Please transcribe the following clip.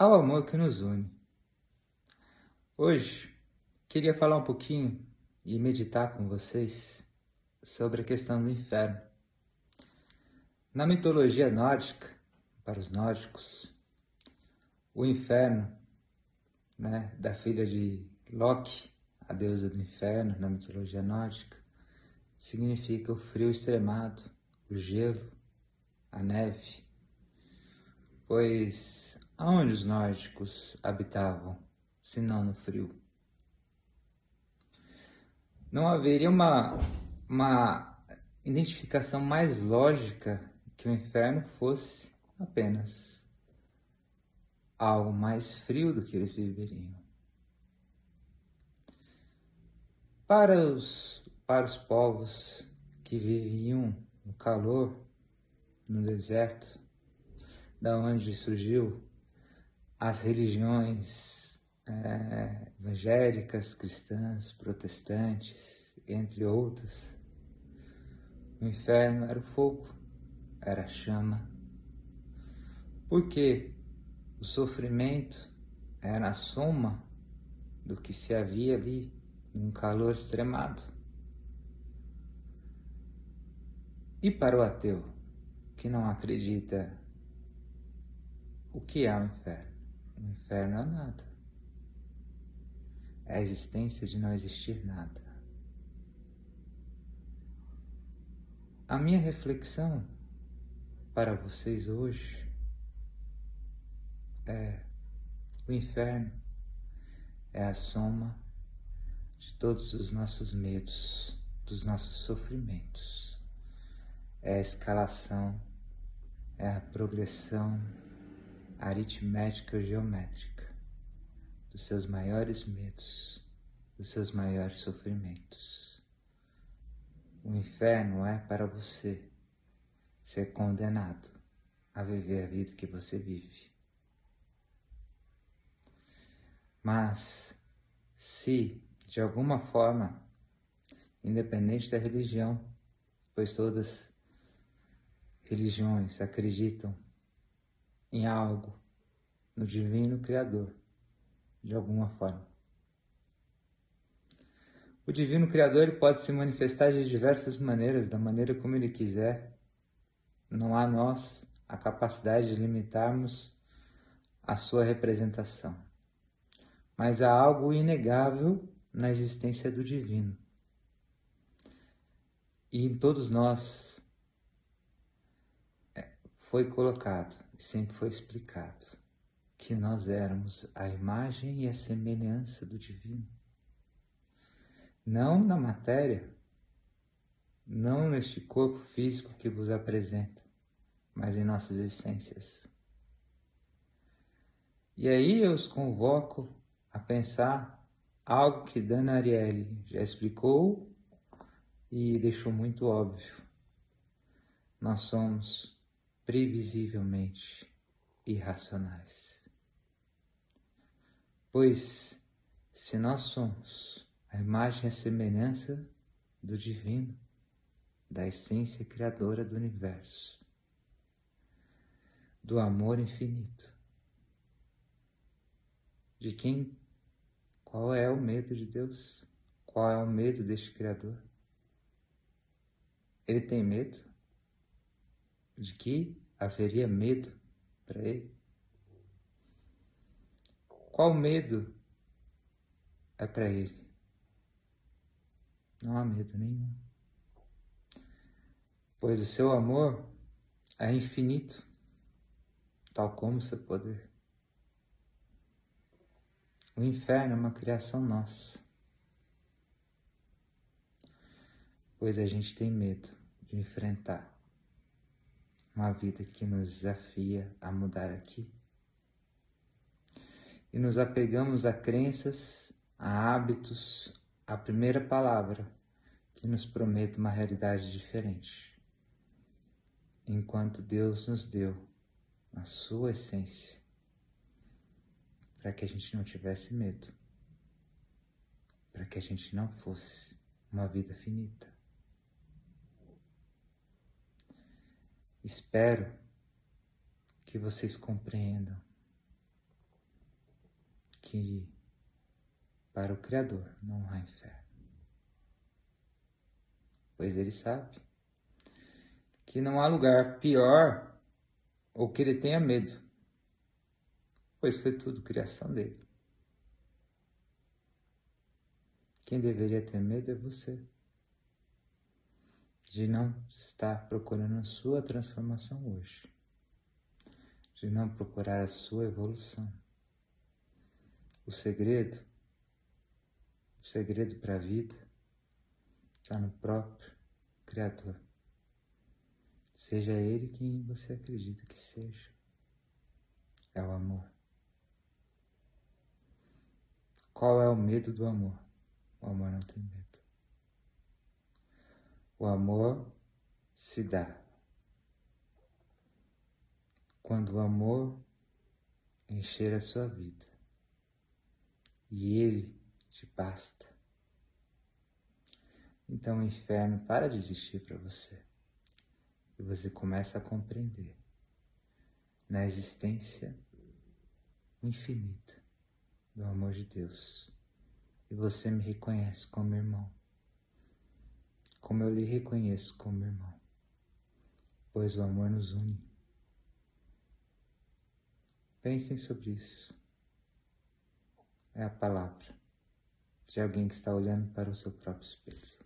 ao amor que nos une. Hoje, queria falar um pouquinho e meditar com vocês sobre a questão do inferno. Na mitologia nórdica, para os nórdicos, o inferno, né, da filha de Loki, a deusa do inferno na mitologia nórdica, significa o frio extremado, o gelo, a neve. Pois aonde os nórdicos habitavam, se não no frio? Não haveria uma, uma identificação mais lógica que o inferno fosse apenas algo mais frio do que eles viveriam. Para os, para os povos que viviam no calor, no deserto, da onde surgiu as religiões é, evangélicas, cristãs, protestantes, entre outras. O inferno era o fogo, era a chama. Porque o sofrimento era a soma do que se havia ali, um calor extremado. E para o ateu, que não acredita, o que é o inferno? O inferno é nada. É a existência de não existir nada. A minha reflexão para vocês hoje é o inferno é a soma de todos os nossos medos, dos nossos sofrimentos. É a escalação, é a progressão aritmética ou geométrica dos seus maiores medos, dos seus maiores sofrimentos. O inferno é para você ser condenado a viver a vida que você vive. Mas, se de alguma forma, independente da religião, pois todas religiões acreditam em algo, no divino Criador, de alguma forma. O divino Criador ele pode se manifestar de diversas maneiras, da maneira como ele quiser, não há nós a capacidade de limitarmos a sua representação. Mas há algo inegável na existência do divino. E em todos nós é, foi colocado sempre foi explicado que nós éramos a imagem e a semelhança do divino. Não na matéria, não neste corpo físico que vos apresenta, mas em nossas essências. E aí eu os convoco a pensar algo que Dana Ariely já explicou e deixou muito óbvio. Nós somos previsivelmente irracionais. Pois, se nós somos a imagem e a semelhança do divino, da essência criadora do universo, do amor infinito. De quem? Qual é o medo de Deus? Qual é o medo deste Criador? Ele tem medo de que haveria medo para ele? Qual medo é para ele? Não há medo nenhum pois o seu amor é infinito, tal como seu poder. O inferno é uma criação nossa, pois a gente tem medo de enfrentar uma vida que nos desafia a mudar aqui. E nos apegamos a crenças, a hábitos, a primeira palavra que nos promete uma realidade diferente enquanto Deus nos deu a sua essência para que a gente não tivesse medo, para que a gente não fosse uma vida finita. Espero que vocês compreendam que para o Criador não há inferno. Pois ele sabe que não há lugar pior ou que ele tenha medo, pois foi tudo criação dele. Quem deveria ter medo é você, de não estar procurando a sua transformação hoje, de não procurar a sua evolução. O segredo, o segredo para a vida está no próprio Criador. Seja Ele quem você acredita que seja. É o amor. Qual é o medo do amor? O amor não tem medo. O amor se dá. Quando o amor encher a sua vida e ele te basta, então o inferno para de existir para você e você começa a compreender na existência infinita do amor de Deus. E você me reconhece como irmão, como eu lhe reconheço como irmão, pois o amor nos une. Pensem sobre isso. É a palavra de alguém que está olhando para o seu próprio espelho.